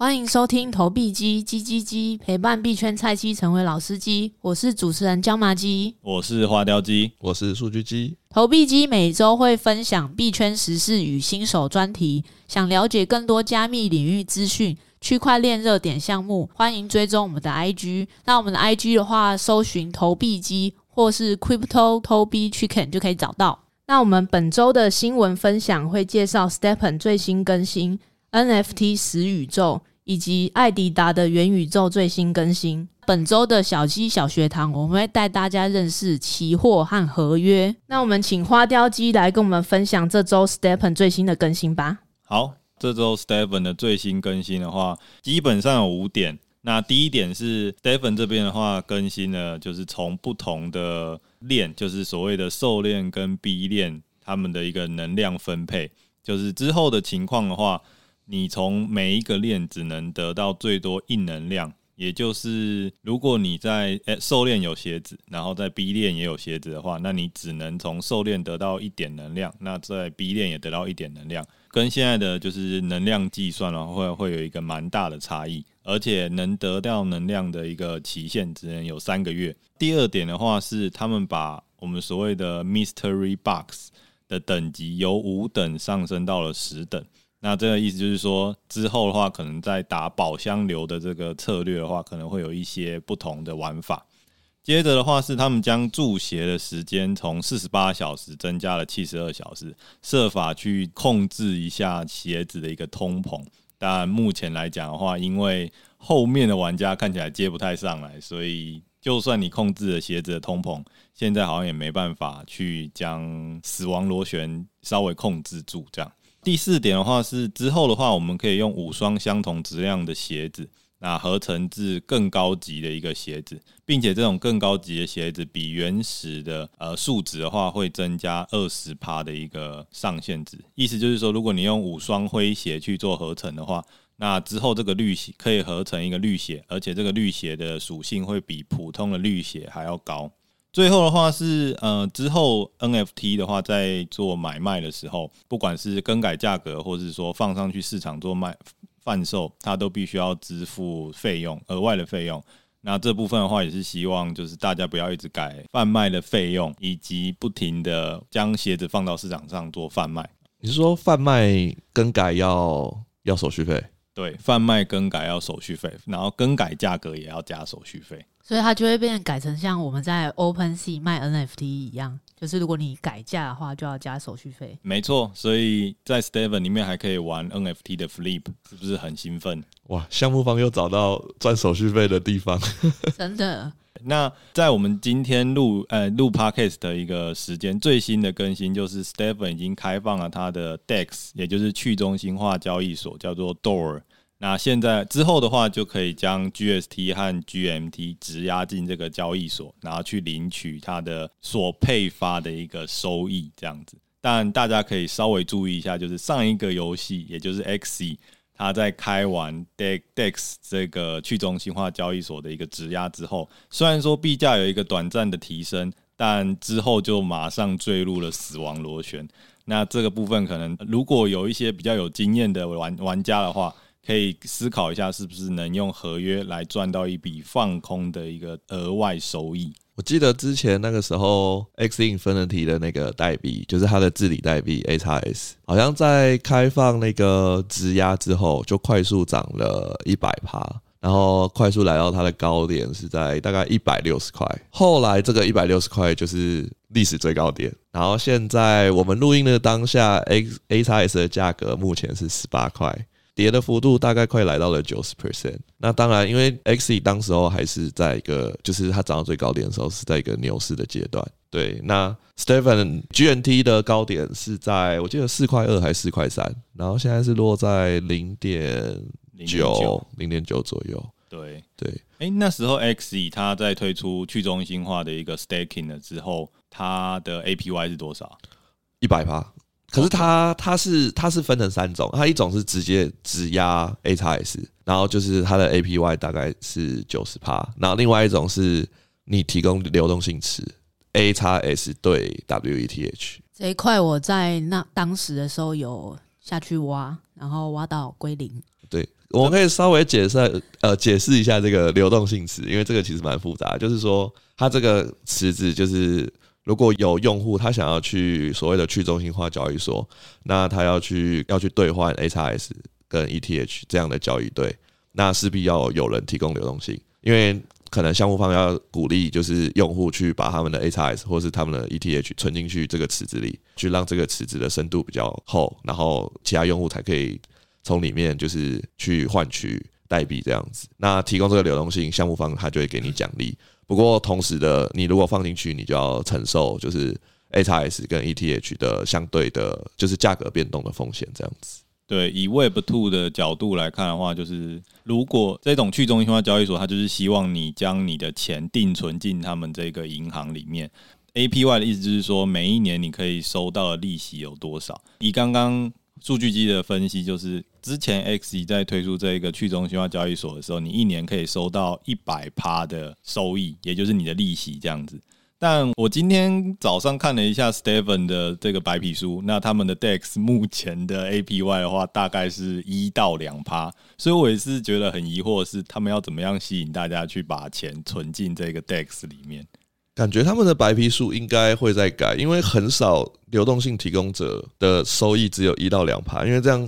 欢迎收听投币机叽叽叽，陪伴币圈菜鸡成为老司机。我是主持人椒麻鸡，我是花雕鸡，我是数据鸡。投币机每周会分享币圈时事与新手专题。想了解更多加密领域资讯、区块链热点项目，欢迎追踪我们的 IG。那我们的 IG 的话，搜寻投币机或是 Crypto 投币 Chicken 就可以找到。那我们本周的新闻分享会介绍 STEPN 最新更新 NFT 死宇宙。以及艾迪达的元宇宙最新更新。本周的小鸡小学堂，我们会带大家认识期货和合约。那我们请花雕鸡来跟我们分享这周 Stephen 最新的更新吧。好，这周 Stephen 的最新更新的话，基本上有五点。那第一点是 Stephen 这边的话更新了，就是从不同的链，就是所谓的受链跟 B 链，他们的一个能量分配，就是之后的情况的话。你从每一个链只能得到最多一能量，也就是如果你在诶兽链有鞋子，然后在 B 链也有鞋子的话，那你只能从兽链得到一点能量，那在 B 链也得到一点能量，跟现在的就是能量计算的话，会会有一个蛮大的差异，而且能得到能量的一个期限只能有三个月。第二点的话是，他们把我们所谓的 Mystery Box 的等级由五等上升到了十等。那这个意思就是说，之后的话，可能在打宝箱流的这个策略的话，可能会有一些不同的玩法。接着的话是，他们将注鞋的时间从四十八小时增加了七十二小时，设法去控制一下鞋子的一个通膨。但目前来讲的话，因为后面的玩家看起来接不太上来，所以就算你控制了鞋子的通膨，现在好像也没办法去将死亡螺旋稍微控制住这样。第四点的话是之后的话，我们可以用五双相同质量的鞋子，那合成至更高级的一个鞋子，并且这种更高级的鞋子比原始的呃数值的话会增加二十趴的一个上限值。意思就是说，如果你用五双灰鞋去做合成的话，那之后这个绿鞋可以合成一个绿鞋，而且这个绿鞋的属性会比普通的绿鞋还要高。最后的话是，呃，之后 NFT 的话，在做买卖的时候，不管是更改价格，或者是说放上去市场做卖贩售，它都必须要支付费用，额外的费用。那这部分的话，也是希望就是大家不要一直改贩卖的费用，以及不停的将鞋子放到市场上做贩卖。你是说贩卖更改要要手续费？对，贩卖更改要手续费，然后更改价格也要加手续费。所以它就会变改成像我们在 OpenSea 卖 NFT 一样，就是如果你改价的话，就要加手续费。没错，所以在 Steven 里面还可以玩 NFT 的 Flip，是不是很兴奋？哇，项目方又找到赚手续费的地方，真的。那在我们今天录呃录 Podcast 的一个时间，最新的更新就是 STEPN 已经开放了他的 DEX，也就是去中心化交易所，叫做 Door。那现在之后的话，就可以将 GST 和 GMT 质押进这个交易所，然后去领取它的所配发的一个收益，这样子。但大家可以稍微注意一下，就是上一个游戏，也就是 XE，它在开完 DEX 这个去中心化交易所的一个质押之后，虽然说币价有一个短暂的提升，但之后就马上坠入了死亡螺旋。那这个部分可能如果有一些比较有经验的玩玩家的话，可以思考一下，是不是能用合约来赚到一笔放空的一个额外收益？我记得之前那个时候，Axie Infinity 的那个代币，就是它的治理代币 AXS，好像在开放那个质押之后，就快速涨了一百趴，然后快速来到它的高点是在大概一百六十块。后来这个一百六十块就是历史最高点，然后现在我们录音的当下，AXS 的价格目前是十八块。跌的幅度大概快来到了九十 percent。那当然，因为 Axie 当时候还是在一个，就是它涨到最高点的时候是在一个牛市的阶段。对，那 Stephen GNT 的高点是在我记得四块二还是四块三，然后现在是落在零点九零点九左右。对对，哎、欸，那时候 Axie 它在推出去中心化的一个 staking 了之后，它的 APY 是多少？一百趴。可是它它是它是分成三种，它一种是直接只压 AXS，然后就是它的 APY 大概是九十趴，然后另外一种是你提供流动性池 AXS 对 WETH 这一块，我在那当时的时候有下去挖，然后挖到归零。对，我们可以稍微解释呃解释一下这个流动性池，因为这个其实蛮复杂。就是说，它这个池子就是如果有用户他想要去所谓的去中心化交易所，那他要去要去兑换 XRS 跟 ETH 这样的交易对，那势必要有人提供流动性，因为可能项目方要鼓励就是用户去把他们的 XRS 或是他们的 ETH 存进去这个池子里，去让这个池子的深度比较厚，然后其他用户才可以。从里面就是去换取代币这样子，那提供这个流动性，项目方他就会给你奖励。不过同时的，你如果放进去，你就要承受就是 XRS 跟 ETH 的相对的，就是价格变动的风险这样子。对，以 Web Two 的角度来看的话，就是如果这种去中心化交易所，它就是希望你将你的钱定存进他们这个银行里面。APY 的意思就是说，每一年你可以收到的利息有多少？以刚刚。数据机的分析就是，之前 XE 在推出这个去中心化交易所的时候，你一年可以收到一百趴的收益，也就是你的利息这样子。但我今天早上看了一下 Stephen 的这个白皮书，那他们的 DEX 目前的 APY 的话，大概是一到两趴，所以我也是觉得很疑惑，是他们要怎么样吸引大家去把钱存进这个 DEX 里面。感觉他们的白皮书应该会再改，因为很少流动性提供者的收益只有一到两趴，因为这样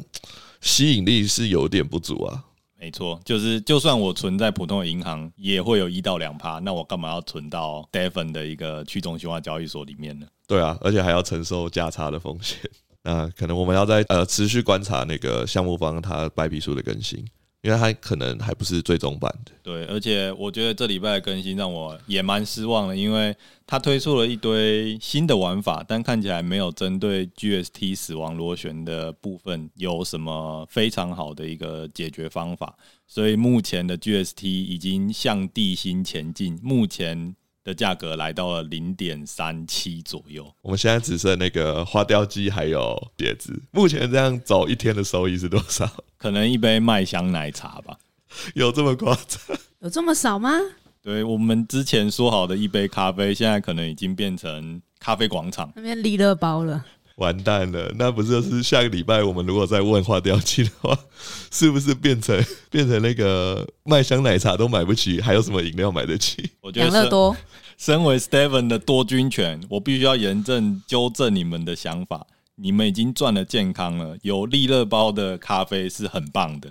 吸引力是有点不足啊。没错，就是就算我存在普通的银行，也会有一到两趴，那我干嘛要存到 Devin 的一个去中心化交易所里面呢？对啊，而且还要承受价差的风险。那可能我们要在呃持续观察那个项目方他白皮书的更新。因为它可能还不是最终版的，对，而且我觉得这礼拜的更新让我也蛮失望的，因为它推出了一堆新的玩法，但看起来没有针对 GST 死亡螺旋的部分有什么非常好的一个解决方法，所以目前的 GST 已经向地心前进，目前。的价格来到了零点三七左右。我们现在只剩那个花雕鸡还有碟子。目前这样走一天的收益是多少？可能一杯麦香奶茶吧。有这么夸张？有这么少吗？对，我们之前说好的一杯咖啡，现在可能已经变成咖啡广场那边利乐包了。完蛋了，那不是就是下个礼拜我们如果再问花雕鸡的话，是不是变成 变成那个麦香奶茶都买不起，还有什么饮料买得起？我觉得养乐多。身 为 Steven 的多军犬，我必须要严正纠正你们的想法。你们已经赚了健康了，有利乐包的咖啡是很棒的。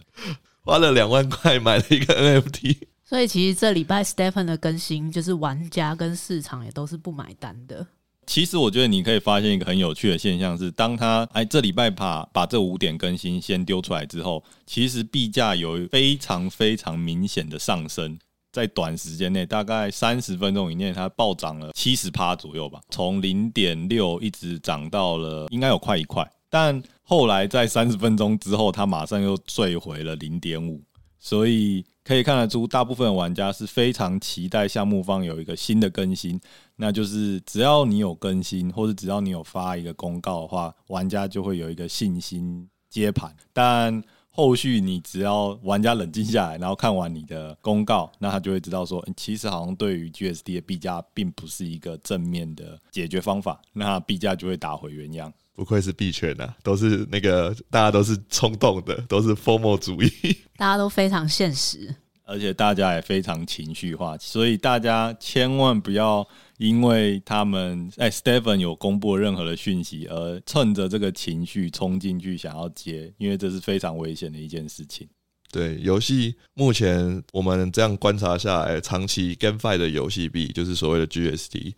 花了两万块买了一个 NFT，所以其实这礼拜 Stephen 的更新，就是玩家跟市场也都是不买单的。其实我觉得你可以发现一个很有趣的现象是，当他哎这礼拜把把这五点更新先丢出来之后，其实币价有非常非常明显的上升，在短时间内大概三十分钟以内，它暴涨了七十趴左右吧，从零点六一直涨到了应该有快一块，但后来在三十分钟之后，它马上又坠回了零点五，所以。可以看得出，大部分玩家是非常期待项目方有一个新的更新，那就是只要你有更新，或者只要你有发一个公告的话，玩家就会有一个信心接盘。但后续你只要玩家冷静下来，然后看完你的公告，那他就会知道说，其实好像对于 GSD 的币价并不是一个正面的解决方法，那币价就会打回原样。不愧是币圈啊，都是那个大家都是冲动的，都是 FOMO 主义，大家都非常现实，而且大家也非常情绪化，所以大家千万不要因为他们哎，Stephen 有公布任何的讯息，而趁着这个情绪冲进去想要接，因为这是非常危险的一件事情。对，游戏目前我们这样观察下来，长期 GameFi 的游戏币就是所谓的 GST。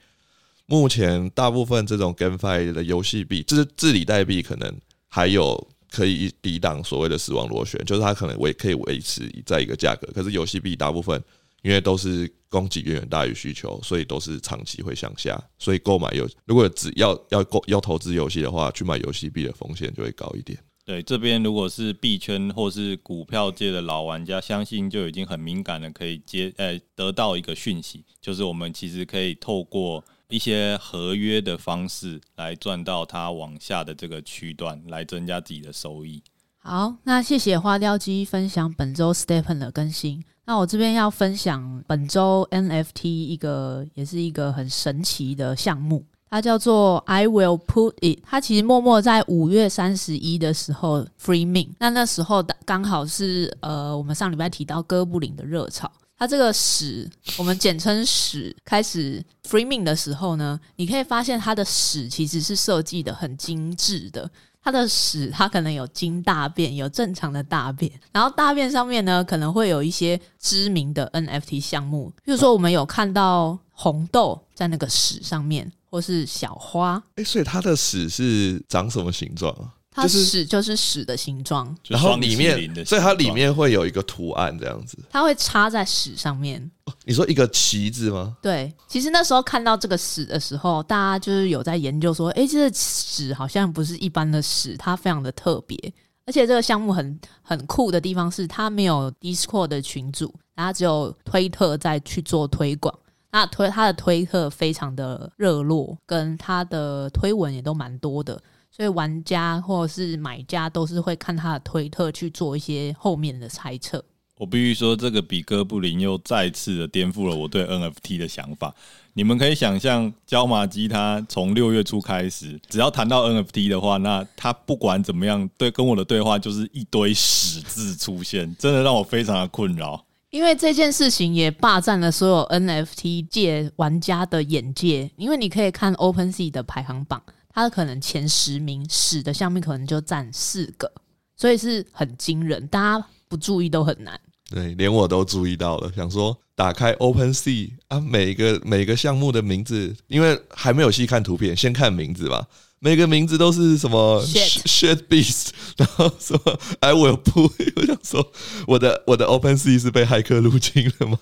目前大部分这种 GameFi 的游戏币，就是治理代币，可能还有可以抵挡所谓的死亡螺旋，就是它可能维可以维持在一个价格。可是游戏币大部分因为都是供给远远大于需求，所以都是长期会向下。所以购买游，如果只要要购要投资游戏的话，去买游戏币的风险就会高一点。对，这边如果是币圈或是股票界的老玩家，相信就已经很敏感的可以接，呃，得到一个讯息，就是我们其实可以透过。一些合约的方式来赚到它往下的这个区段，来增加自己的收益。好，那谢谢花雕鸡分享本周 Stephen 的更新。那我这边要分享本周 NFT 一个，也是一个很神奇的项目。它叫做 I will put it。它其实默默在五月三十一的时候 free MIN 那那时候刚好是呃，我们上礼拜提到哥布林的热潮。它这个屎，我们简称屎，开始 free MIN 的时候呢，你可以发现它的屎其实是设计的很精致的。它的屎，它可能有经大便，有正常的大便，然后大便上面呢，可能会有一些知名的 NFT 项目，比如说我们有看到红豆在那个屎上面，或是小花。哎、欸，所以它的屎是长什么形状啊？它屎就是屎的形状，然后里面，所以它里面会有一个图案这样子，它会插在屎上面。哦、你说一个旗子吗？对，其实那时候看到这个屎的时候，大家就是有在研究说，哎，这个屎好像不是一般的屎，它非常的特别，而且这个项目很很酷的地方是，它没有 Discord 的群组，它只有推特在去做推广，那推它的推特非常的热络，跟它的推文也都蛮多的。所以玩家或者是买家都是会看他的推特去做一些后面的猜测。我必须说，这个比哥布林又再次的颠覆了我对 NFT 的想法。你们可以想象，椒麻鸡他从六月初开始，只要谈到 NFT 的话，那他不管怎么样，对跟我的对话就是一堆屎字出现，真的让我非常的困扰。因为这件事情也霸占了所有 NFT 界玩家的眼界，因为你可以看 OpenSea 的排行榜。它可能前十名死的项目可能就占四个，所以是很惊人，大家不注意都很难。对，连我都注意到了，想说打开 OpenSea 啊，每一个每个项目的名字，因为还没有细看图片，先看名字吧。每个名字都是什么 shit, shit beast，然后什么 I will p u l 我想说我的我的 OpenSea 是被骇客入侵了吗？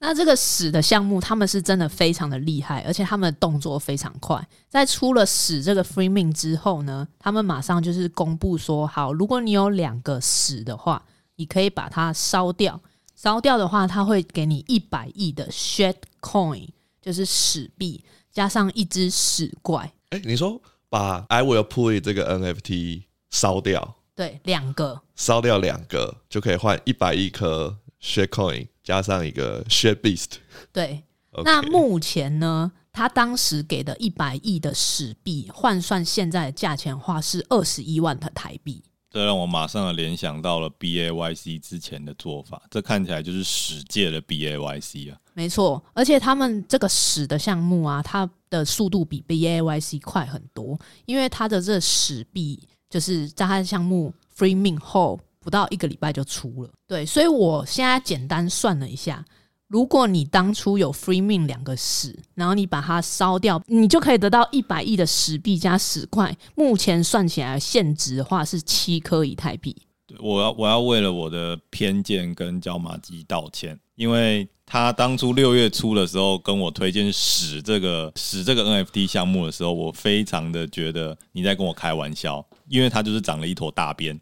那这个屎的项目，他们是真的非常的厉害，而且他们的动作非常快。在出了屎这个 free mint 之后呢，他们马上就是公布说，好，如果你有两个屎的话，你可以把它烧掉。烧掉的话，他会给你一百亿的 shit coin，就是屎币，加上一只屎怪。哎、欸，你说把 I will put 这个 NFT 烧掉，对，两个。烧掉两个就可以换一百亿颗 shit coin。加上一个 shit beast，对，Okay. 那目前呢，他当时给的一百亿的史币换算现在的价钱的话是二十一万的台币，这让我马上的联想到了 B A Y C 之前的做法，这看起来就是史界的 B A Y C 啊，没错，而且他们这个史的项目啊，它的速度比 B A Y C 快很多，因为它的这屎币就是在它的项目 free mint 后。不到一个礼拜就出了，对，所以我现在简单算了一下，如果你当初有 free mint 两个屎，然后你把它烧掉，你就可以得到一百亿的屎币加十块。目前算起来现值的话是七颗以太币。对，我要我要为了我的偏见跟椒麻鸡道歉，因为他当初六月初的时候跟我推荐使这个使这个 NFT 项目的时候，我非常的觉得你在跟我开玩笑，因为它就是长了一坨大便。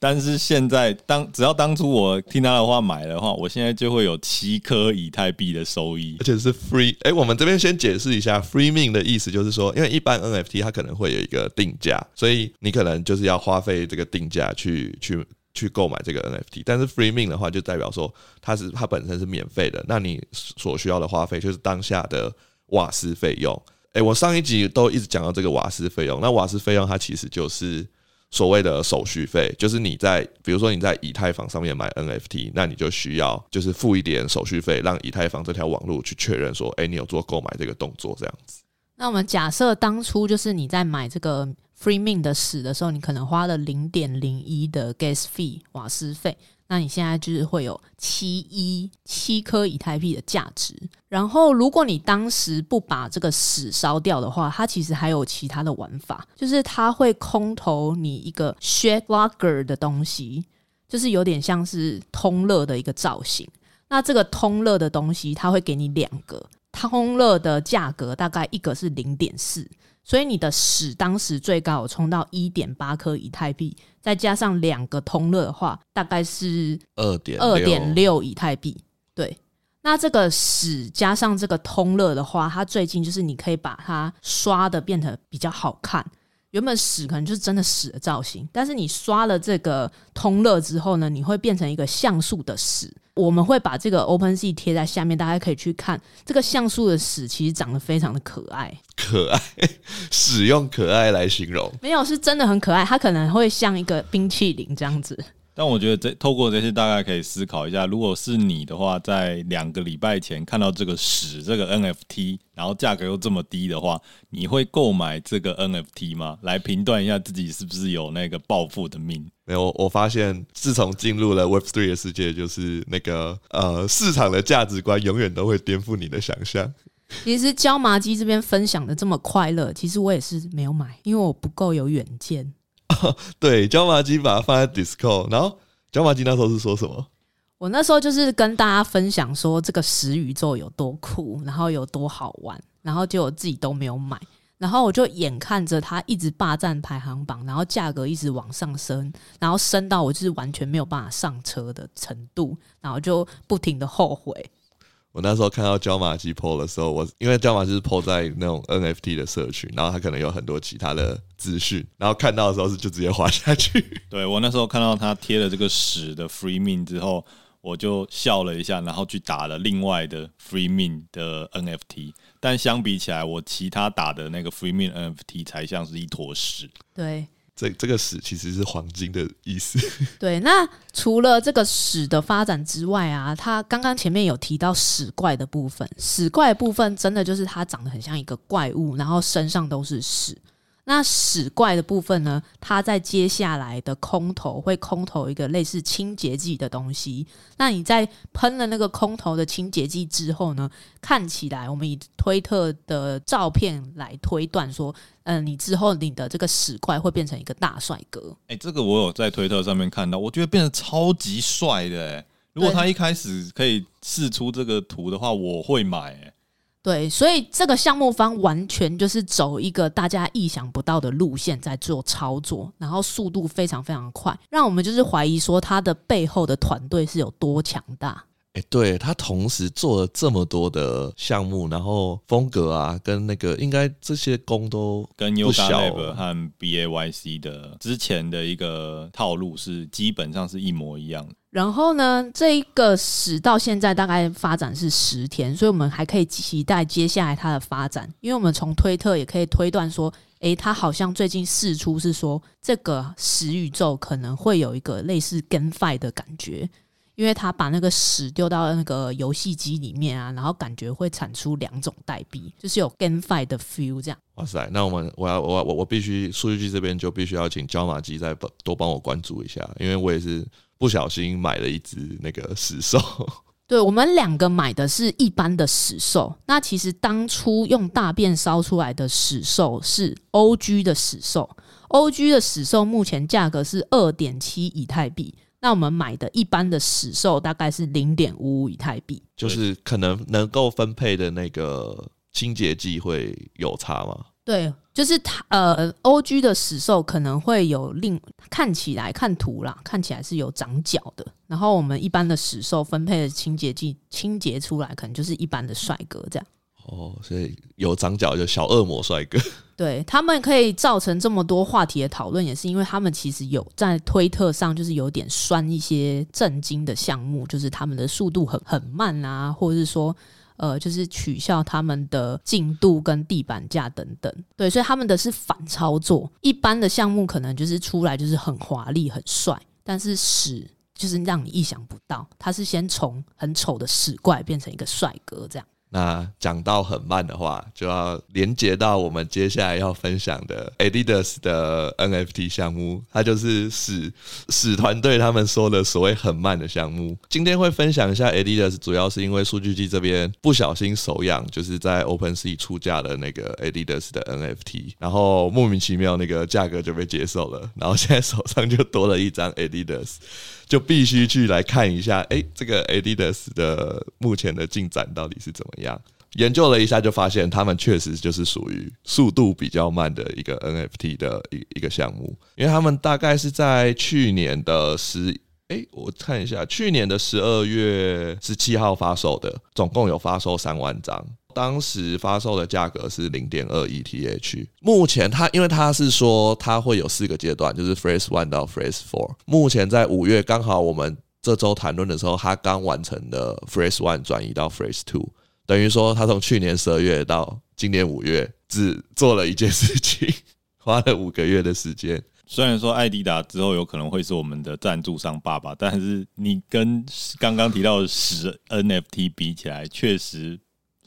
但是现在当只要当初我听他的话买的话，我现在就会有七颗以太币的收益，而且是 free。哎，我们这边先解释一下 free m i n 的意思，就是说，因为一般 NFT 它可能会有一个定价，所以你可能就是要花费这个定价去去去购买这个 NFT。但是 free mint 的话，就代表说它是它本身是免费的，那你所需要的花费就是当下的瓦斯费用。哎，我上一集都一直讲到这个瓦斯费用，那瓦斯费用它其实就是。所谓的手续费，就是你在比如说你在以太坊上面买 NFT，那你就需要就是付一点手续费，让以太坊这条网络去确认说，哎，你有做购买这个动作这样子。那我们假设当初就是你在买这个 Free Mint 的屎的时候，你可能花了零点零一的 Gas Fee 瓦斯费。那你现在就是会有七一七颗以太币的价值，然后如果你当时不把这个屎烧掉的话，它其实还有其他的玩法，就是它会空投你一个 Shed Locker 的东西，就是有点像是通乐的一个造型。那这个通乐的东西，它会给你两个通乐的价格，大概一个是零点四。所以你的屎当时最高有冲到一点八颗以太币，再加上两个通乐的话，大概是二点二点六以太币。对，那这个屎加上这个通乐的话，它最近就是你可以把它刷的变得比较好看。原本屎可能就是真的屎的造型，但是你刷了这个通乐之后呢，你会变成一个像素的屎。我们会把这个 OpenSea 贴在下面，大家可以去看这个像素的屎，其实长得非常的可爱。可爱，使用可爱来形容，没有，是真的很可爱。它可能会像一个冰淇淋这样子。但我觉得这透过这些，大概可以思考一下，如果是你的话，在两个礼拜前看到这个屎这个 NFT，然后价格又这么低的话，你会购买这个 NFT 吗？来评断一下自己是不是有那个暴富的命？没有，我发现自从进入了 Web3 的世界，就是那个呃市场的价值观永远都会颠覆你的想象。其实椒麻鸡这边分享的这么快乐，其实我也是没有买，因为我不够有远见。对，椒麻鸡把它放在 Discord，然后椒麻鸡那时候是说什么？我那时候就是跟大家分享说这个十宇宙有多酷，然后有多好玩，然后结果自己都没有买，然后我就眼看着它一直霸占排行榜，然后价格一直往上升，然后升到我就是完全没有办法上车的程度，然后就不停的后悔。我那时候看到椒麻鸡 PO 的时候，我因为椒麻鸡是 PO 在那种 NFT 的社群，然后他可能有很多其他的资讯，然后看到的时候是就直接滑下去。对，我那时候看到他贴了这个屎的 Free Mint 之后，我就笑了一下，然后去打了另外的 Free Mint 的 NFT，但相比起来，我其他打的那个 Free Mint NFT 才像是一坨屎。对。这这个屎其实是黄金的意思。对，那除了这个屎的发展之外啊，它刚刚前面有提到屎怪的部分，屎怪部分真的就是它长得很像一个怪物，然后身上都是屎。那屎怪的部分呢？它在接下来的空投会空投一个类似清洁剂的东西。那你在喷了那个空投的清洁剂之后呢？看起来我们以推特的照片来推断说，嗯、呃，你之后你的这个屎怪会变成一个大帅哥。哎、欸，这个我有在推特上面看到，我觉得变得超级帅的、欸。如果他一开始可以试出这个图的话，我会买、欸。对，所以这个项目方完全就是走一个大家意想不到的路线在做操作，然后速度非常非常快，让我们就是怀疑说他的背后的团队是有多强大。哎，对，他同时做了这么多的项目，然后风格啊，跟那个应该这些工都跟 Yuga Lab 和 BAYC 的之前的一个套路是基本上是一模一样的。然后呢，这一个史到现在大概发展是十天，所以我们还可以期待接下来它的发展。因为我们从推特也可以推断说，诶，他好像最近试出是说，这个屎宇宙可能会有一个类似 GameFi 的感觉，因为他把那个屎丢到那个游戏机里面啊，然后感觉会产出两种代币，就是有 GameFi 的 feel 这样。哇塞，那我们我要我要我我必须数据机这边就必须要请椒麻鸡再多帮我关注一下，因为我也是。不小心买了一只那个死兽，对，我们两个买的是一般的死兽。那其实当初用大便烧出来的死兽是 OG 的死兽，OG 的死兽目前价格是二点七以太币。那我们买的一般的屎兽大概是零点五五以太币，就是可能能够分配的那个清洁剂会有差吗？对，就是它呃，OG 的死兽可能会有另看起来看图啦，看起来是有长角的。然后我们一般的死兽分配的清洁剂清洁出来，可能就是一般的帅哥这样。哦，所以有长角就小恶魔帅哥。对，他们可以造成这么多话题的讨论，也是因为他们其实有在推特上就是有点酸一些震惊的项目，就是他们的速度很很慢啊，或者是说。呃，就是取消他们的进度跟地板价等等，对，所以他们的是反操作。一般的项目可能就是出来就是很华丽、很帅，但是屎就是让你意想不到，他是先从很丑的屎怪变成一个帅哥这样。那讲到很慢的话，就要连接到我们接下来要分享的 Adidas 的 NFT 项目，它就是使使团队他们说的所谓很慢的项目。今天会分享一下 Adidas，主要是因为数据机这边不小心手痒，就是在 OpenSea 出价的那个 Adidas 的 NFT，然后莫名其妙那个价格就被接受了，然后现在手上就多了一张 Adidas。就必须去来看一下，哎、这个 Adidas 的目前的进展到底是怎么样？研究了一下，就发现他们确实就是属于速度比较慢的一个 NFT 的一一个项目，因为他们大概是在去年的十，哎，我看一下，去年的十二月十七号发售的，总共有发售三万张。当时发售的价格是零点二 ETH。目前它，因为它是说它会有四个阶段，就是 Phase One 到 Phase Four。目前在五月刚好我们这周谈论的时候，他刚完成的 Phrase One 转移到 Phrase Two，等于说他从去年十二月到今年五月只做了一件事情，花了五个月的时间。虽然说艾迪达之后有可能会是我们的赞助商爸爸，但是你跟刚刚提到的十 NFT 比起来，确实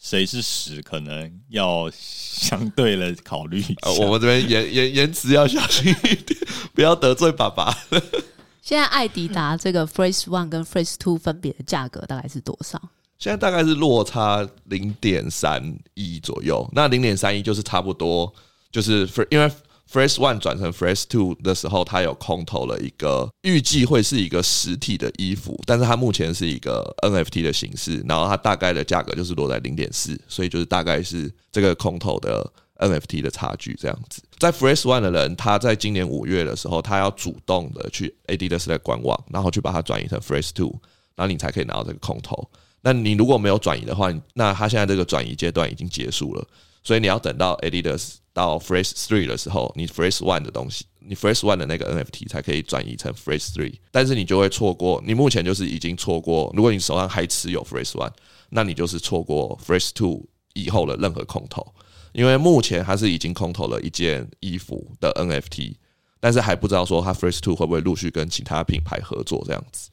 谁是屎，可能要相对的考虑一下。我们这边言言言辞要小心一点，不要得罪爸爸。现在艾迪达这个 Phrase One 跟 Phrase Two 分别的价格大概是多少？现在大概是落差零点三一左右。那零点三一就是差不多，就是因为。Phrase One 转成 Phrase Two 的时候，它有空投了一个预计会是一个实体的衣服，但是它目前是一个 NFT 的形式，然后它大概的价格就是落在零点四，所以就是大概是这个空投的 NFT 的差距这样子。在 Phrase One 的人，他在今年五月的时候，他要主动的去 Adidas 的官网，然后去把它转移成 Phrase Two，然后你才可以拿到这个空投。那你如果没有转移的话，那他现在这个转移阶段已经结束了，所以你要等到 Adidas。到 Phrase Three 的时候，你 Phrase One 的东西，你 Phrase One 的那个 NFT 才可以转移成 Phrase Three，但是你就会错过，你目前就是已经错过。如果你手上还持有 Phrase One，那你就是错过 Phrase Two 以后的任何空投，因为目前它是已经空投了一件衣服的 NFT，但是还不知道说它 Phrase Two 会不会陆续跟其他品牌合作这样子，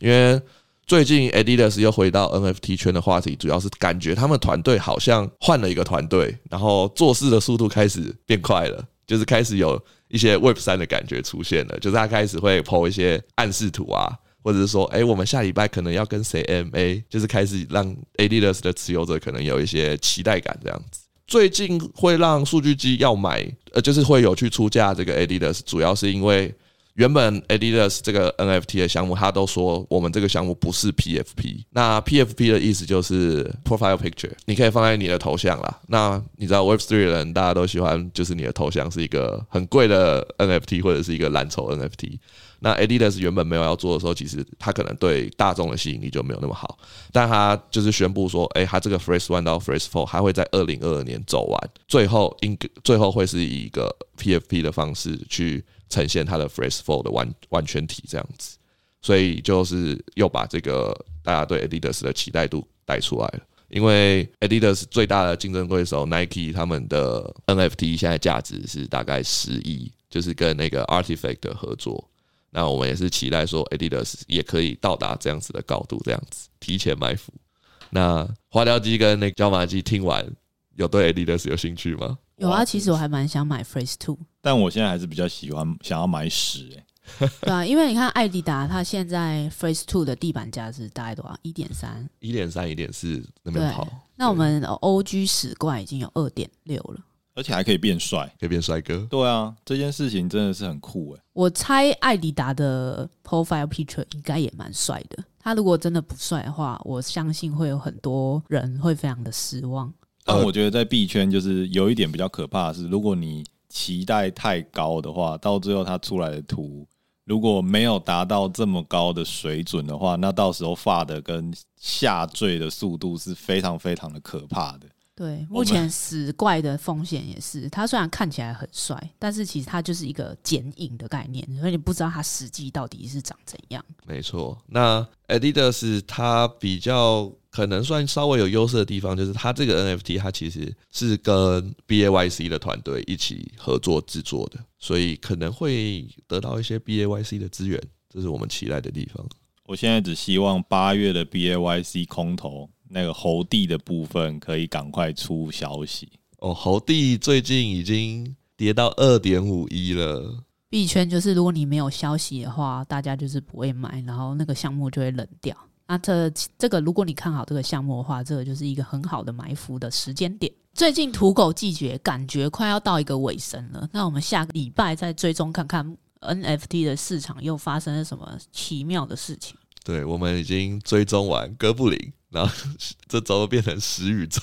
因为。最近 Adidas 又回到 NFT 圈的话题，主要是感觉他们团队好像换了一个团队，然后做事的速度开始变快了，就是开始有一些 Web 三的感觉出现了，就是他开始会 po 一些暗示图啊，或者是说，哎，我们下礼拜可能要跟谁 MA，就是开始让 Adidas 的持有者可能有一些期待感这样子。最近会让数据机要买，呃，就是会有去出价这个 Adidas，主要是因为。原本 Adidas 这个 NFT 的项目，他都说我们这个项目不是 PFP。那 PFP 的意思就是 Profile Picture，你可以放在你的头像啦。那你知道 Web3 的人大家都喜欢，就是你的头像是一个很贵的 NFT 或者是一个蓝筹 NFT。那 Adidas 原本没有要做的时候，其实他可能对大众的吸引力就没有那么好。但他就是宣布说，哎，他这个 Phrase One 到 Phrase Four 还会在二零二二年走完，最后应最后会是以一个 PFP 的方式去。呈现它的 Phrase Four 的完完全体这样子，所以就是又把这个大家对 Adidas 的期待度带出来了。因为 Adidas 最大的竞争对手 Nike 他们的 NFT 现在价值是大概十亿，就是跟那个 Artifact 的合作。那我们也是期待说 Adidas 也可以到达这样子的高度，这样子提前埋伏。那花雕鸡跟那个椒麻鸡听完，有对 Adidas 有兴趣吗？有啊，其实我还蛮想买 Phrase Two，但我现在还是比较喜欢想要买屎哎、欸，对啊，因为你看艾迪达，它现在 Phrase Two 的地板价是大概多少？一点三，一点三，一点四那边跑。那我们 OG 史冠已经有二点六了，而且还可以变帅，可以变帅哥。对啊，这件事情真的是很酷哎、欸。我猜艾迪达的 Profile Picture 应该也蛮帅的。他如果真的不帅的话，我相信会有很多人会非常的失望。但我觉得在币圈就是有一点比较可怕的是，如果你期待太高的话，到最后它出来的图如果没有达到这么高的水准的话，那到时候发的跟下坠的速度是非常非常的可怕的。对，目前死怪的风险也是，它虽然看起来很帅，但是其实它就是一个剪影的概念，所以你不知道它实际到底是长怎样。没错，那 Adidas 它比较可能算稍微有优势的地方，就是它这个 NFT 它其实是跟 BAYC 的团队一起合作制作的，所以可能会得到一些 BAYC 的资源，这是我们期待的地方。我现在只希望八月的 BAYC 空投。那个猴帝的部分可以赶快出消息哦。猴帝最近已经跌到二点五一了。币圈就是，如果你没有消息的话，大家就是不会买，然后那个项目就会冷掉。那这这个，如果你看好这个项目的话，这个就是一个很好的埋伏的时间点。最近土狗季节感觉快要到一个尾声了，那我们下个礼拜再追踪看看 NFT 的市场又发生了什么奇妙的事情。对，我们已经追踪完哥布林。然后 这周变成十宇宙，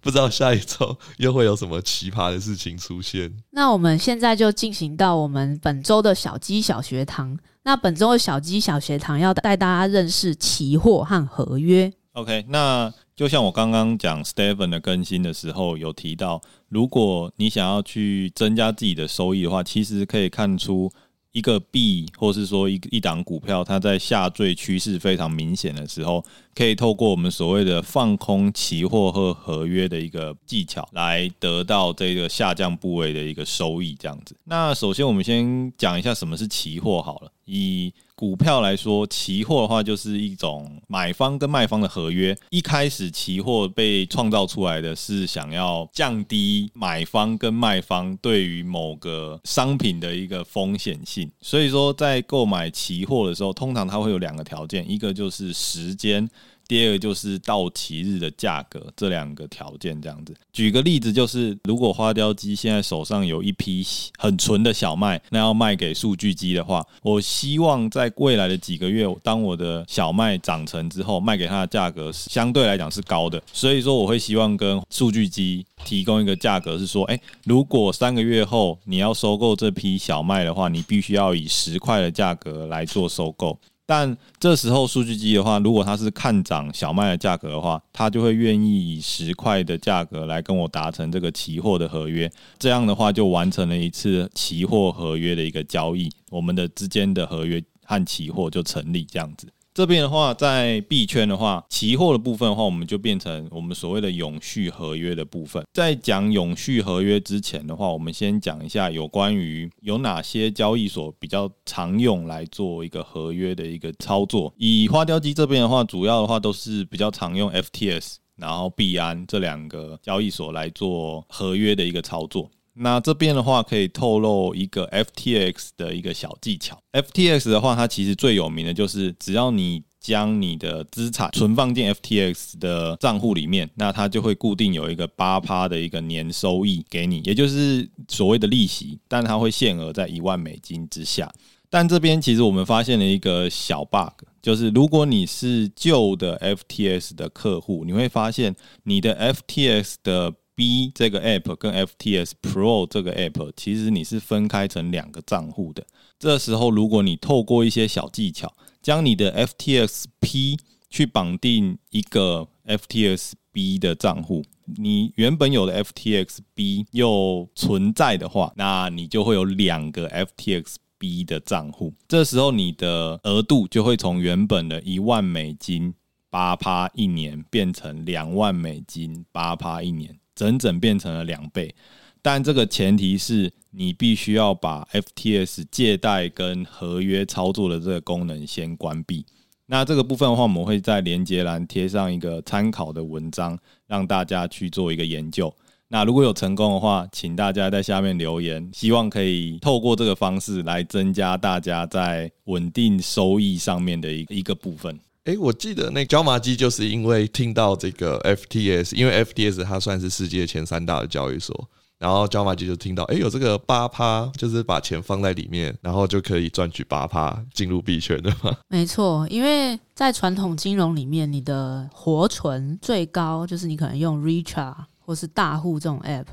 不知道下一周又会有什么奇葩的事情出现。那我们现在就进行到我们本周的小鸡小学堂。那本周的小鸡小学堂要带大家认识期货和合约。OK，那就像我刚刚讲 Stephen 的更新的时候有提到，如果你想要去增加自己的收益的话，其实可以看出一个币，或是说一一档股票，它在下坠趋势非常明显的时候，可以透过我们所谓的放空期货和合约的一个技巧，来得到这个下降部位的一个收益。这样子。那首先我们先讲一下什么是期货好了，以股票来说，期货的话就是一种买方跟卖方的合约。一开始，期货被创造出来的是想要降低买方跟卖方对于某个商品的一个风险性。所以说，在购买期货的时候，通常它会有两个条件，一个就是时间。第二个就是到期日的价格，这两个条件这样子。举个例子，就是如果花雕鸡现在手上有一批很纯的小麦，那要卖给数据机的话，我希望在未来的几个月，当我的小麦长成之后，卖给它的价格相对来讲是高的。所以说，我会希望跟数据机提供一个价格，是说，诶，如果三个月后你要收购这批小麦的话，你必须要以十块的价格来做收购。但这时候数据机的话，如果他是看涨小麦的价格的话，他就会愿意以十块的价格来跟我达成这个期货的合约。这样的话，就完成了一次期货合约的一个交易，我们的之间的合约和期货就成立这样子。这边的话，在币圈的话，期货的部分的话，我们就变成我们所谓的永续合约的部分。在讲永续合约之前的话，我们先讲一下有关于有哪些交易所比较常用来做一个合约的一个操作。以花雕机这边的话，主要的话都是比较常用 FTS，然后币安这两个交易所来做合约的一个操作。那这边的话，可以透露一个 FTX 的一个小技巧。FTX 的话，它其实最有名的就是，只要你将你的资产存放进 FTX 的账户里面，那它就会固定有一个八趴的一个年收益给你，也就是所谓的利息，但它会限额在一万美金之下。但这边其实我们发现了一个小 bug，就是如果你是旧的 FTX 的客户，你会发现你的 FTX 的 B 这个 app 跟 FTX Pro 这个 app，其实你是分开成两个账户的。这时候，如果你透过一些小技巧，将你的 FTX P 去绑定一个 FTX B 的账户，你原本有的 FTX B 又存在的话，那你就会有两个 FTX B 的账户。这时候，你的额度就会从原本的一万美金八趴一年变成两万美金八趴一年。整整变成了两倍，但这个前提是你必须要把 FTS 借贷跟合约操作的这个功能先关闭。那这个部分的话，我们会在连接栏贴上一个参考的文章，让大家去做一个研究。那如果有成功的话，请大家在下面留言，希望可以透过这个方式来增加大家在稳定收益上面的一一个部分。哎，我记得那椒麻鸡就是因为听到这个 FTS，因为 FTS 它算是世界前三大的交易所，然后椒麻鸡就听到，哎，有这个八趴，就是把钱放在里面，然后就可以赚取八趴进入币圈的嘛。没错，因为在传统金融里面，你的活存最高就是你可能用 Richart 或是大户这种 App，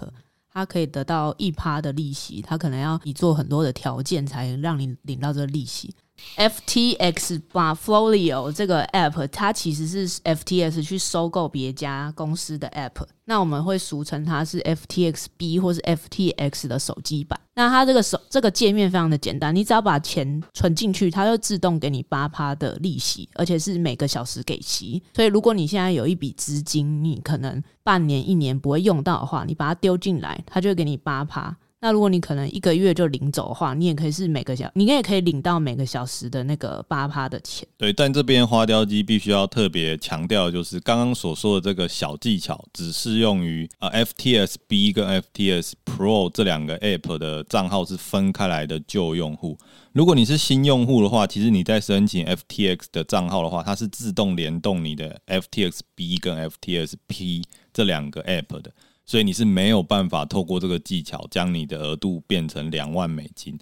它可以得到一趴的利息，它可能要你做很多的条件才能让你领到这个利息。FTX Portfolio 这个 app，它其实是 FTX 去收购别家公司的 app，那我们会俗称它是 FTX B 或是 FTX 的手机版。那它这个手这个界面非常的简单，你只要把钱存进去，它就自动给你八趴的利息，而且是每个小时给息。所以如果你现在有一笔资金，你可能半年一年不会用到的话，你把它丢进来，它就会给你八趴。那如果你可能一个月就领走的话，你也可以是每个小，你也可以领到每个小时的那个八趴的钱。对，但这边花雕鸡必须要特别强调，就是刚刚所说的这个小技巧，只适用于呃 FTSB 跟 FTS Pro 这两个 App 的账号是分开来的旧用户。如果你是新用户的话，其实你在申请 FTX 的账号的话，它是自动联动你的 FTX B 跟 FTX P 这两个 App 的。所以你是没有办法透过这个技巧将你的额度变成两万美金，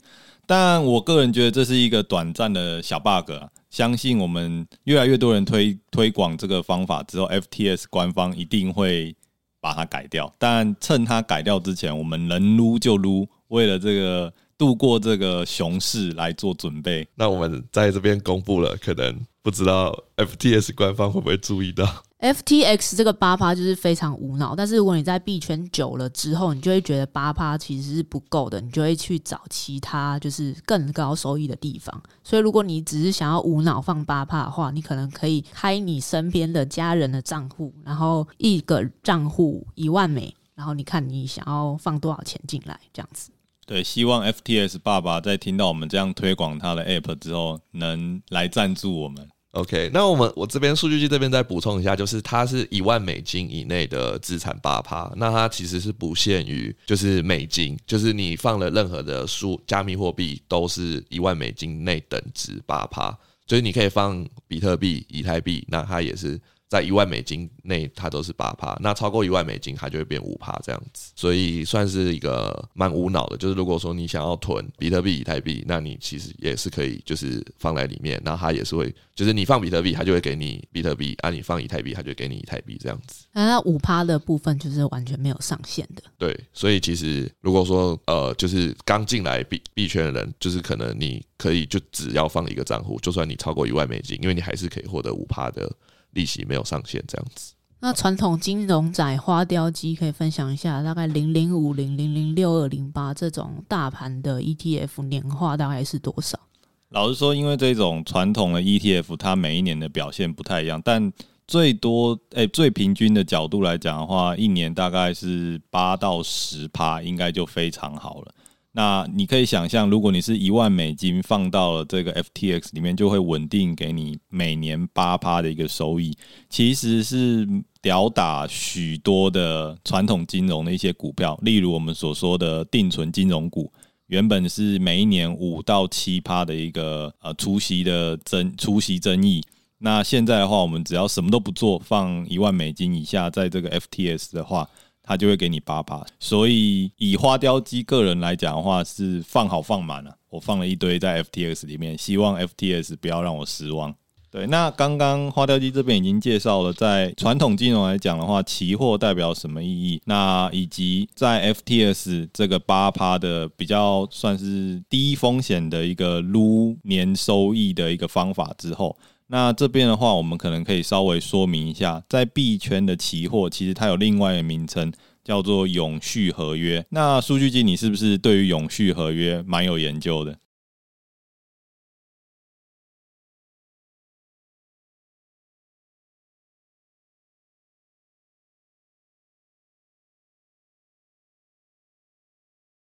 但我个人觉得这是一个短暂的小 bug。相信我们越来越多人推推广这个方法之后，FTS 官方一定会把它改掉。但趁它改掉之前，我们能撸就撸，为了这个度过这个熊市来做准备。那我们在这边公布了，可能不知道 FTS 官方会不会注意到。FTX 这个八趴就是非常无脑，但是如果你在币圈久了之后，你就会觉得八趴其实是不够的，你就会去找其他就是更高收益的地方。所以如果你只是想要无脑放八趴的话，你可能可以开你身边的家人的账户，然后一个账户一万美，然后你看你想要放多少钱进来，这样子。对，希望 FTX 爸爸在听到我们这样推广他的 App 之后，能来赞助我们。OK，那我们我这边数据机这边再补充一下，就是它是一万美金以内的资产八趴，那它其实是不限于就是美金，就是你放了任何的数加密货币都是一万美金内等值八趴，所以你可以放比特币、以太币，那它也是。在一万美金内，它都是八趴，那超过一万美金，它就会变五趴这样子，所以算是一个蛮无脑的。就是如果说你想要囤比特币、以太币，那你其实也是可以，就是放在里面，那它也是会，就是你放比特币，它就会给你比特币；啊，你放以太币，它就会给你以太币这样子。那五趴的部分就是完全没有上限的。对，所以其实如果说呃，就是刚进来币币圈的人，就是可能你可以就只要放一个账户，就算你超过一万美金，因为你还是可以获得五趴的。利息没有上限，这样子。那传统金融仔花雕机可以分享一下，大概零零五零零零六二零八这种大盘的 ETF 年化大概是多少？老实说，因为这种传统的 ETF，它每一年的表现不太一样，但最多诶、欸，最平均的角度来讲的话，一年大概是八到十趴，应该就非常好了。那你可以想象，如果你是一万美金放到了这个 FTX 里面，就会稳定给你每年八趴的一个收益，其实是吊打许多的传统金融的一些股票，例如我们所说的定存金融股，原本是每一年五到七趴的一个呃除息的增除息增益，那现在的话，我们只要什么都不做，放一万美金以下在这个 FTX 的话。他就会给你八趴，所以以花雕鸡个人来讲的话，是放好放满了。我放了一堆在 FTX 里面，希望 FTX 不要让我失望。对，那刚刚花雕鸡这边已经介绍了，在传统金融来讲的话，期货代表什么意义？那以及在 FTS 这个八趴的比较算是低风险的一个撸年收益的一个方法之后。那这边的话，我们可能可以稍微说明一下，在币圈的期货，其实它有另外一个名称，叫做永续合约。那数据机，你是不是对于永续合约蛮有研究的？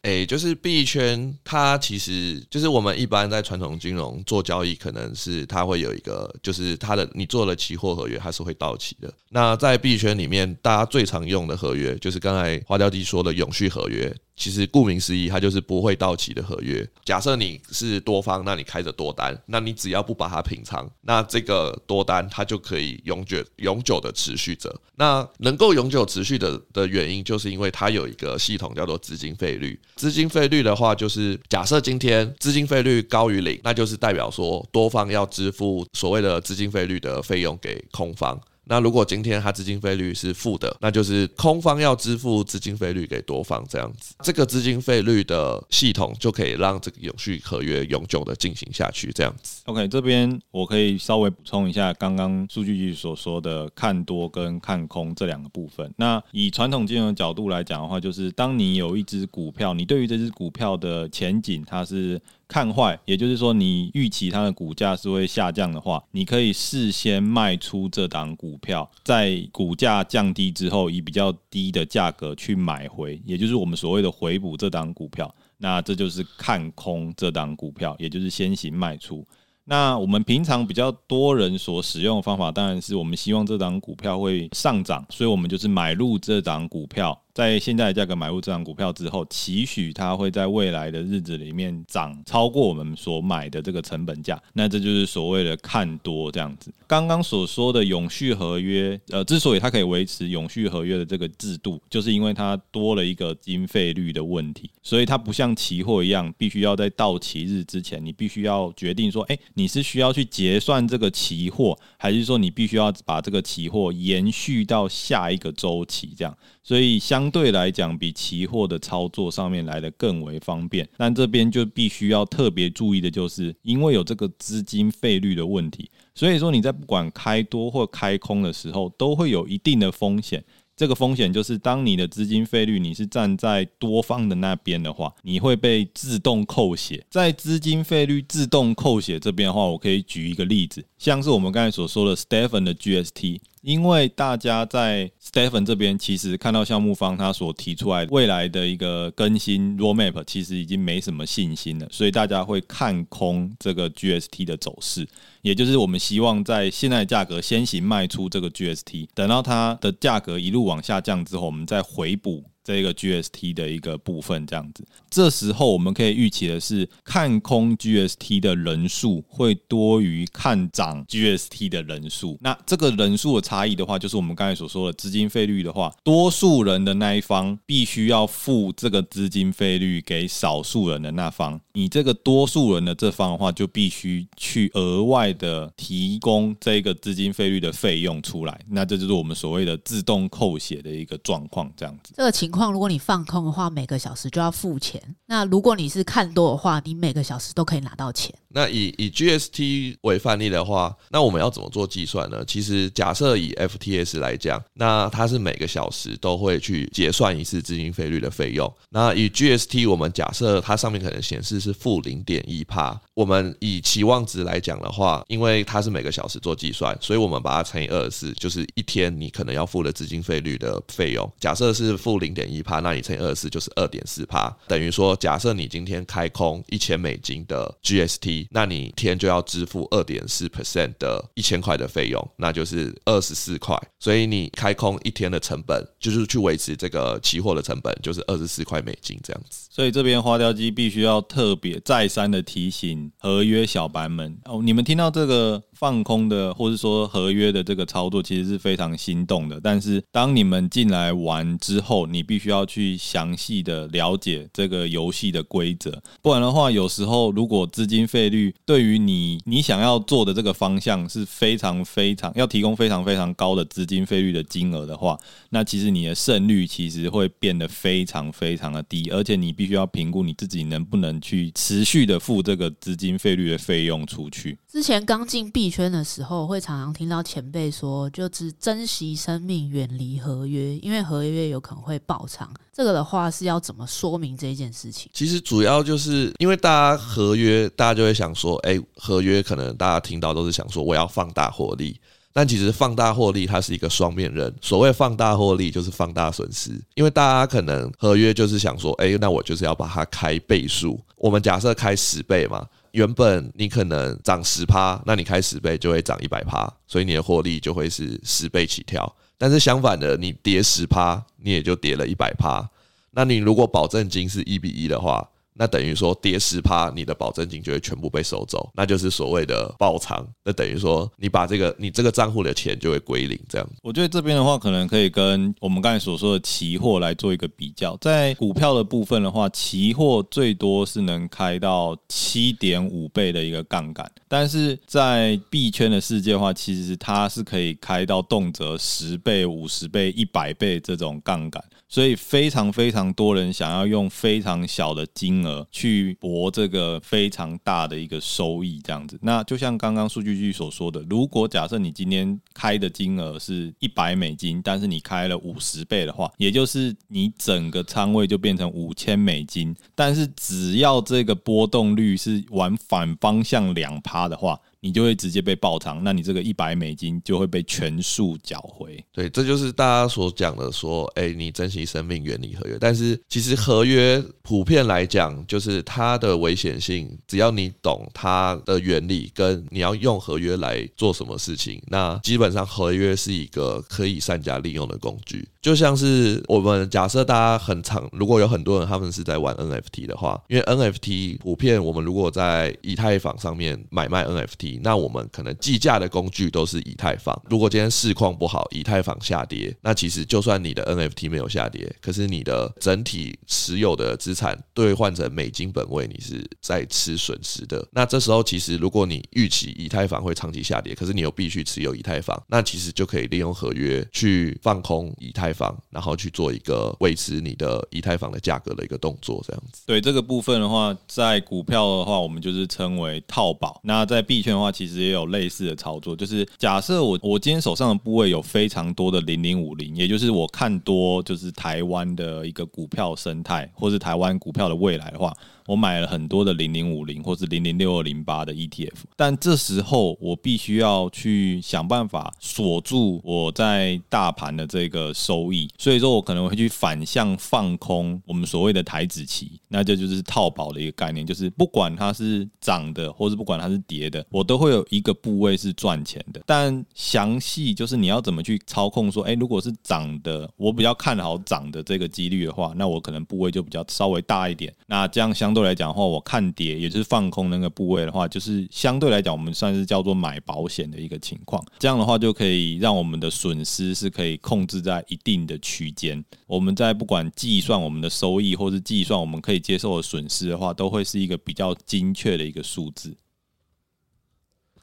哎、就是币圈，它其实就是我们一般在传统金融做交易，可能是它会有一个，就是它的你做了期货合约，它是会到期的。那在币圈里面，大家最常用的合约，就是刚才花雕鸡说的永续合约。其实顾名思义，它就是不会到期的合约。假设你是多方，那你开着多单，那你只要不把它平仓，那这个多单它就可以永久永久的持续着。那能够永久持续的的原因，就是因为它有一个系统叫做资金费率。资金费率的话，就是假设今天资金费率高于零，那就是代表说多方要支付所谓的资金费率的费用给空方。那如果今天它资金费率是负的，那就是空方要支付资金费率给多方这样子，这个资金费率的系统就可以让这个永续合约永久的进行下去这样子。OK，这边我可以稍微补充一下刚刚数据机所说的看多跟看空这两个部分。那以传统金融的角度来讲的话，就是当你有一只股票，你对于这只股票的前景它是。看坏，也就是说，你预期它的股价是会下降的话，你可以事先卖出这档股票，在股价降低之后，以比较低的价格去买回，也就是我们所谓的回补这档股票。那这就是看空这档股票，也就是先行卖出。那我们平常比较多人所使用的方法，当然是我们希望这档股票会上涨，所以我们就是买入这档股票。在现在的价格买入这张股票之后，期许它会在未来的日子里面涨超过我们所买的这个成本价，那这就是所谓的看多这样子。刚刚所说的永续合约，呃，之所以它可以维持永续合约的这个制度，就是因为它多了一个经费率的问题，所以它不像期货一样，必须要在到期日之前，你必须要决定说，哎，你是需要去结算这个期货，还是说你必须要把这个期货延续到下一个周期这样，所以相相对来讲比期货的操作上面来得更为方便。但这边就必须要特别注意的就是，因为有这个资金费率的问题，所以说你在不管开多或开空的时候，都会有一定的风险。这个风险就是，当你的资金费率你是站在多方的那边的话，你会被自动扣血。在资金费率自动扣血这边的话，我可以举一个例子，像是我们刚才所说的 Stephen 的 GST。因为大家在 Stephen 这边其实看到项目方他所提出来未来的一个更新 roadmap，其实已经没什么信心了，所以大家会看空这个 GST 的走势，也就是我们希望在现在的价格先行卖出这个 GST，等到它的价格一路往下降之后，我们再回补。这个 GST 的一个部分，这样子，这时候我们可以预期的是，看空 GST 的人数会多于看涨 GST 的人数。那这个人数的差异的话，就是我们刚才所说的资金费率的话，多数人的那一方必须要付这个资金费率给少数人的那方，你这个多数人的这方的话，就必须去额外的提供这个资金费率的费用出来。那这就是我们所谓的自动扣血的一个状况，这样子。这个情况，如果你放空的话，每个小时就要付钱；那如果你是看多的话，你每个小时都可以拿到钱。那以以 GST 为范例的话，那我们要怎么做计算呢？其实假设以 FTS 来讲，那它是每个小时都会去结算一次资金费率的费用。那以 GST，我们假设它上面可能显示是负零点一帕。我们以期望值来讲的话，因为它是每个小时做计算，所以我们把它乘以二十四，就是一天你可能要付的资金费率的费用。假设是负零点一趴，那你乘以二十四就是二点四趴，等于说，假设你今天开空一千美金的 GST。那你天就要支付二点四 percent 的一千块的费用，那就是二十四块。所以你开空一天的成本，就是去维持这个期货的成本，就是二十四块美金这样子。所以这边花雕鸡必须要特别再三的提醒合约小白们哦，你们听到这个。放空的，或是说合约的这个操作，其实是非常心动的。但是当你们进来玩之后，你必必须要去详细的了解这个游戏的规则，不然的话，有时候如果资金费率对于你你想要做的这个方向是非常非常要提供非常非常高的资金费率的金额的话，那其实你的胜率其实会变得非常非常的低，而且你必须要评估你自己能不能去持续的付这个资金费率的费用出去。之前刚进币圈的时候，会常常听到前辈说，就只珍惜生命，远离合约，因为合约有可能会爆这个的话是要怎么说明这一件事情？其实主要就是因为大家合约，大家就会想说，哎，合约可能大家听到都是想说我要放大获利，但其实放大获利它是一个双面刃。所谓放大获利就是放大损失，因为大家可能合约就是想说，哎，那我就是要把它开倍数，我们假设开十倍嘛。原本你可能涨十趴，那你开十倍就会涨一百趴，所以你的获利就会是十倍起跳。但是相反的，你跌十趴，你也就跌了一百趴。那你如果保证金是一比一的话，那等于说跌十趴，你的保证金就会全部被收走，那就是所谓的爆仓。那等于说你把这个你这个账户的钱就会归零，这样。我觉得这边的话，可能可以跟我们刚才所说的期货来做一个比较。在股票的部分的话，期货最多是能开到七点五倍的一个杠杆，但是在币圈的世界的话，其实它是可以开到动辄十倍、五十倍、一百倍这种杠杆。所以非常非常多人想要用非常小的金额去博这个非常大的一个收益，这样子。那就像刚刚数据局所说的，如果假设你今天开的金额是一百美金，但是你开了五十倍的话，也就是你整个仓位就变成五千美金。但是只要这个波动率是往反方向两趴的话，你就会直接被爆仓，那你这个一百美金就会被全数缴回。对，这就是大家所讲的说，哎，你珍惜生命，远离合约。但是其实合约普遍来讲，就是它的危险性，只要你懂它的原理，跟你要用合约来做什么事情，那基本上合约是一个可以善加利用的工具。就像是我们假设大家很常，如果有很多人他们是在玩 NFT 的话，因为 NFT 普遍我们如果在以太坊上面买卖 NFT。那我们可能计价的工具都是以太坊。如果今天市况不好，以太坊下跌，那其实就算你的 NFT 没有下跌，可是你的整体持有的资产兑换成美金本位，你是在吃损失的。那这时候其实如果你预期以太坊会长期下跌，可是你又必须持有以太坊，那其实就可以利用合约去放空以太坊，然后去做一个维持你的以太坊的价格的一个动作，这样子。对这个部分的话，在股票的话，我们就是称为套保。那在币圈的话，其实也有类似的操作，就是假设我我今天手上的部位有非常多的零零五零，也就是我看多就是台湾的一个股票生态，或是台湾股票的未来的话。我买了很多的零零五零或是零零六二零八的 ETF，但这时候我必须要去想办法锁住我在大盘的这个收益，所以说我可能会去反向放空我们所谓的台子期，那这就是套保的一个概念，就是不管它是涨的，或是不管它是跌的，我都会有一个部位是赚钱的。但详细就是你要怎么去操控，说，哎，如果是涨的，我比较看好涨的这个几率的话，那我可能部位就比较稍微大一点，那这样相。相对来讲的话，我看跌，也是放空那个部位的话，就是相对来讲，我们算是叫做买保险的一个情况。这样的话，就可以让我们的损失是可以控制在一定的区间。我们在不管计算我们的收益，或是计算我们可以接受的损失的话，都会是一个比较精确的一个数字。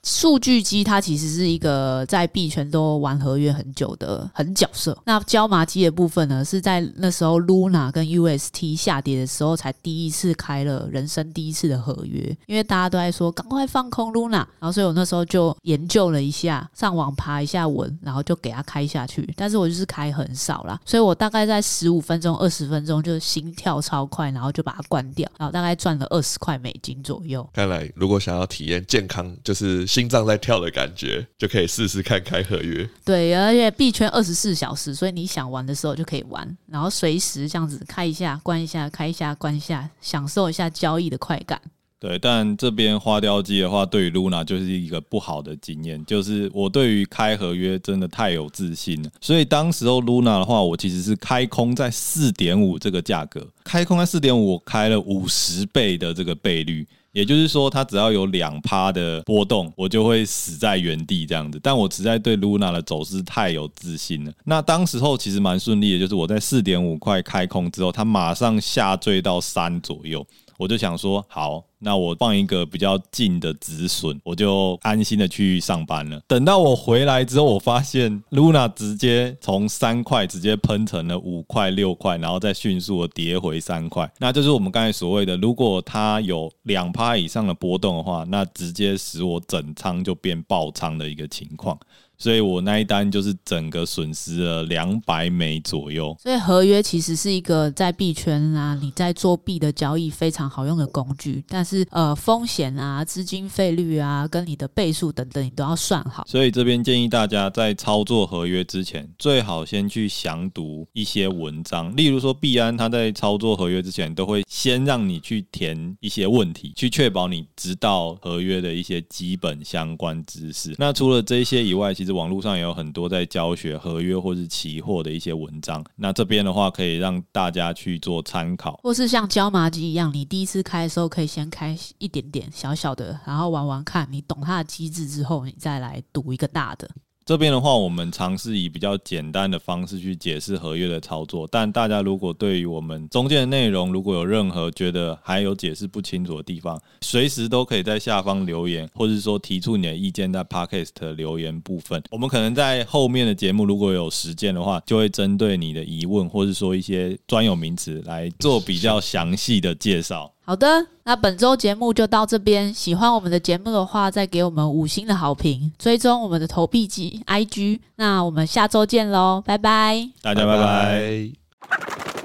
数据机它其实是一个在币圈都玩合约很久的狠角色。那椒麻鸡的部分呢，是在那时候 Luna 跟 UST 下跌的时候，才第一次开了人生第一次的合约。因为大家都在说赶快放空 Luna，然后所以我那时候就研究了一下，上网爬一下文，然后就给它开下去。但是我就是开很少啦，所以我大概在十五分钟、二十分钟就心跳超快，然后就把它关掉，然后大概赚了二十块美金左右。看来如果想要体验健康，就是。心脏在跳的感觉，就可以试试看开合约。对，而且币圈二十四小时，所以你想玩的时候就可以玩，然后随时这样子开一下、关一下、开一下、关一下，享受一下交易的快感。对，但这边花雕鸡的话，对于 Luna 就是一个不好的经验，就是我对于开合约真的太有自信了，所以当时候 Luna 的话，我其实是开空在四点五这个价格，开空在四点五，我开了五十倍的这个倍率。也就是说，它只要有两趴的波动，我就会死在原地这样子。但我实在对 Luna 的走势太有自信了。那当时候其实蛮顺利的，就是我在四点五块开空之后，它马上下坠到三左右。我就想说，好，那我放一个比较近的止损，我就安心的去上班了。等到我回来之后，我发现 Luna 直接从三块直接喷成了五块、六块，然后再迅速的跌回三块。那就是我们刚才所谓的，如果它有两趴以上的波动的话，那直接使我整仓就变爆仓的一个情况。所以我那一单就是整个损失了两百美左右。所以合约其实是一个在币圈啊，你在做币的交易非常好用的工具。但是呃，风险啊、资金费率啊、跟你的倍数等等，你都要算好。所以这边建议大家在操作合约之前，最好先去详读一些文章。例如说，币安他在操作合约之前，都会先让你去填一些问题，去确保你知道合约的一些基本相关知识。那除了这些以外，其实网络上也有很多在教学合约或是期货的一些文章，那这边的话可以让大家去做参考，或是像椒麻鸡一样，你第一次开的时候可以先开一点点小小的，然后玩玩看，你懂它的机制之后，你再来赌一个大的。这边的话，我们尝试以比较简单的方式去解释合约的操作。但大家如果对于我们中间的内容，如果有任何觉得还有解释不清楚的地方，随时都可以在下方留言，或者说提出你的意见在 Podcast 的留言部分。我们可能在后面的节目如果有时间的话，就会针对你的疑问，或者说一些专有名词来做比较详细的介绍。好的，那本周节目就到这边。喜欢我们的节目的话，再给我们五星的好评，追踪我们的投币机 IG。那我们下周见喽，拜拜，大家拜拜。拜拜。